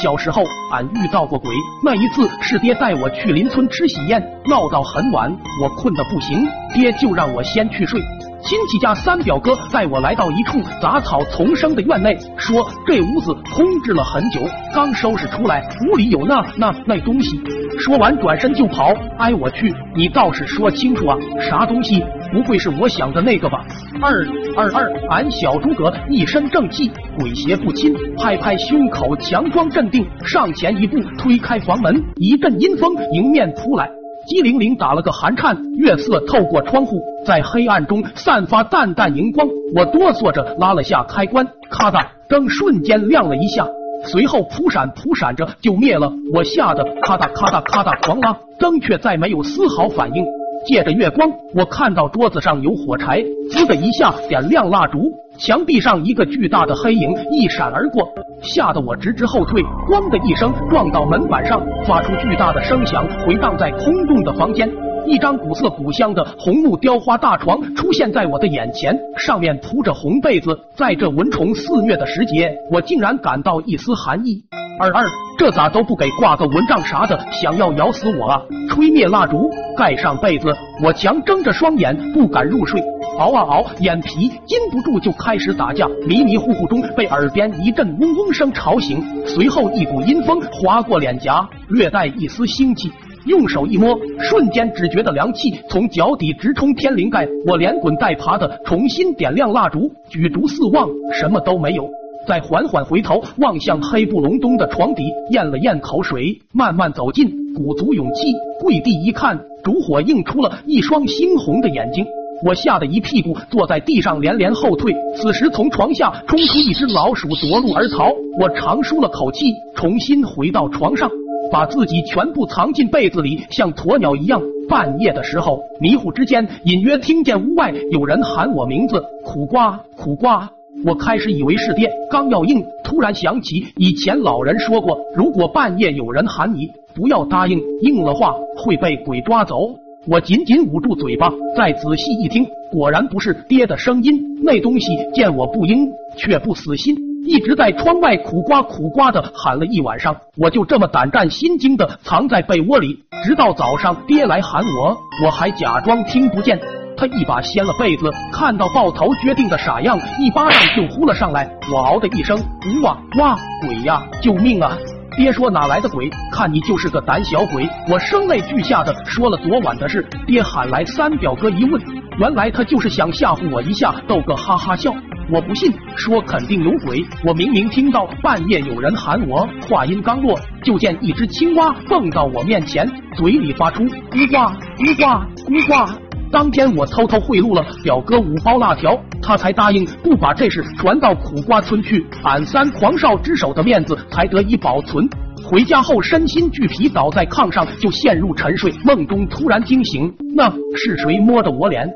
小时候俺遇到过鬼，那一次是爹带我去邻村吃喜宴，闹到很晚，我困得不行，爹就让我先去睡。亲戚家三表哥带我来到一处杂草丛生的院内，说这屋子空置了很久，刚收拾出来，屋里有那那那东西。说完转身就跑，哎我去，你倒是说清楚啊，啥东西？不会是我想的那个吧？二二二，俺小诸葛一身正气，鬼邪不侵，拍拍胸口，强装镇定，上前一步，推开房门，一阵阴风迎面扑来。机灵灵打了个寒颤，月色透过窗户，在黑暗中散发淡淡荧光。我哆嗦着拉了下开关，咔嗒，灯瞬间亮了一下，随后扑闪扑闪着就灭了。我吓得咔嗒咔嗒咔嗒狂拉，灯却再没有丝毫反应。借着月光，我看到桌子上有火柴，滋的一下点亮蜡烛。墙壁上一个巨大的黑影一闪而过，吓得我直直后退，咣的一声撞到门板上，发出巨大的声响，回荡在空洞的房间。一张古色古香的红木雕花大床出现在我的眼前，上面铺着红被子。在这蚊虫肆虐的时节，我竟然感到一丝寒意。二二，这咋都不给挂个蚊帐啥的？想要咬死我啊！吹灭蜡烛，盖上被子，我强睁着双眼，不敢入睡。熬啊熬，眼皮禁不住就开始打架，迷迷糊糊中被耳边一阵嗡嗡声吵醒，随后一股阴风划过脸颊，略带一丝腥气。用手一摸，瞬间只觉得凉气从脚底直冲天灵盖，我连滚带爬的重新点亮蜡烛，举烛四望，什么都没有。再缓缓回头望向黑布隆冬的床底，咽了咽口水，慢慢走近，鼓足勇气跪地一看，烛火映出了一双猩红的眼睛。我吓得一屁股坐在地上，连连后退。此时从床下冲出一只老鼠，夺路而逃。我长舒了口气，重新回到床上，把自己全部藏进被子里，像鸵鸟一样。半夜的时候，迷糊之间隐约听见屋外有人喊我名字：“苦瓜，苦瓜。”我开始以为是爹，刚要应，突然想起以前老人说过，如果半夜有人喊你，不要答应，应了话会被鬼抓走。我紧紧捂住嘴巴，再仔细一听，果然不是爹的声音。那东西见我不应，却不死心，一直在窗外苦瓜苦瓜的喊了一晚上。我就这么胆战心惊的藏在被窝里，直到早上爹来喊我，我还假装听不见。他一把掀了被子，看到抱头决定的傻样，一巴掌就呼了上来。我嗷的一声，呜哇哇，鬼呀，救命啊！爹说哪来的鬼？看你就是个胆小鬼！我声泪俱下的说了昨晚的事。爹喊来三表哥一问，原来他就是想吓唬我一下，逗个哈哈笑。我不信，说肯定有鬼。我明明听到半夜有人喊我，话音刚落，就见一只青蛙蹦到我面前，嘴里发出咕呱咕呱咕呱。当天我偷偷贿赂了表哥五包辣条，他才答应不把这事传到苦瓜村去，俺三狂少之首的面子才得以保存。回家后身心俱疲，倒在炕上就陷入沉睡，梦中突然惊醒，那是谁摸的我脸？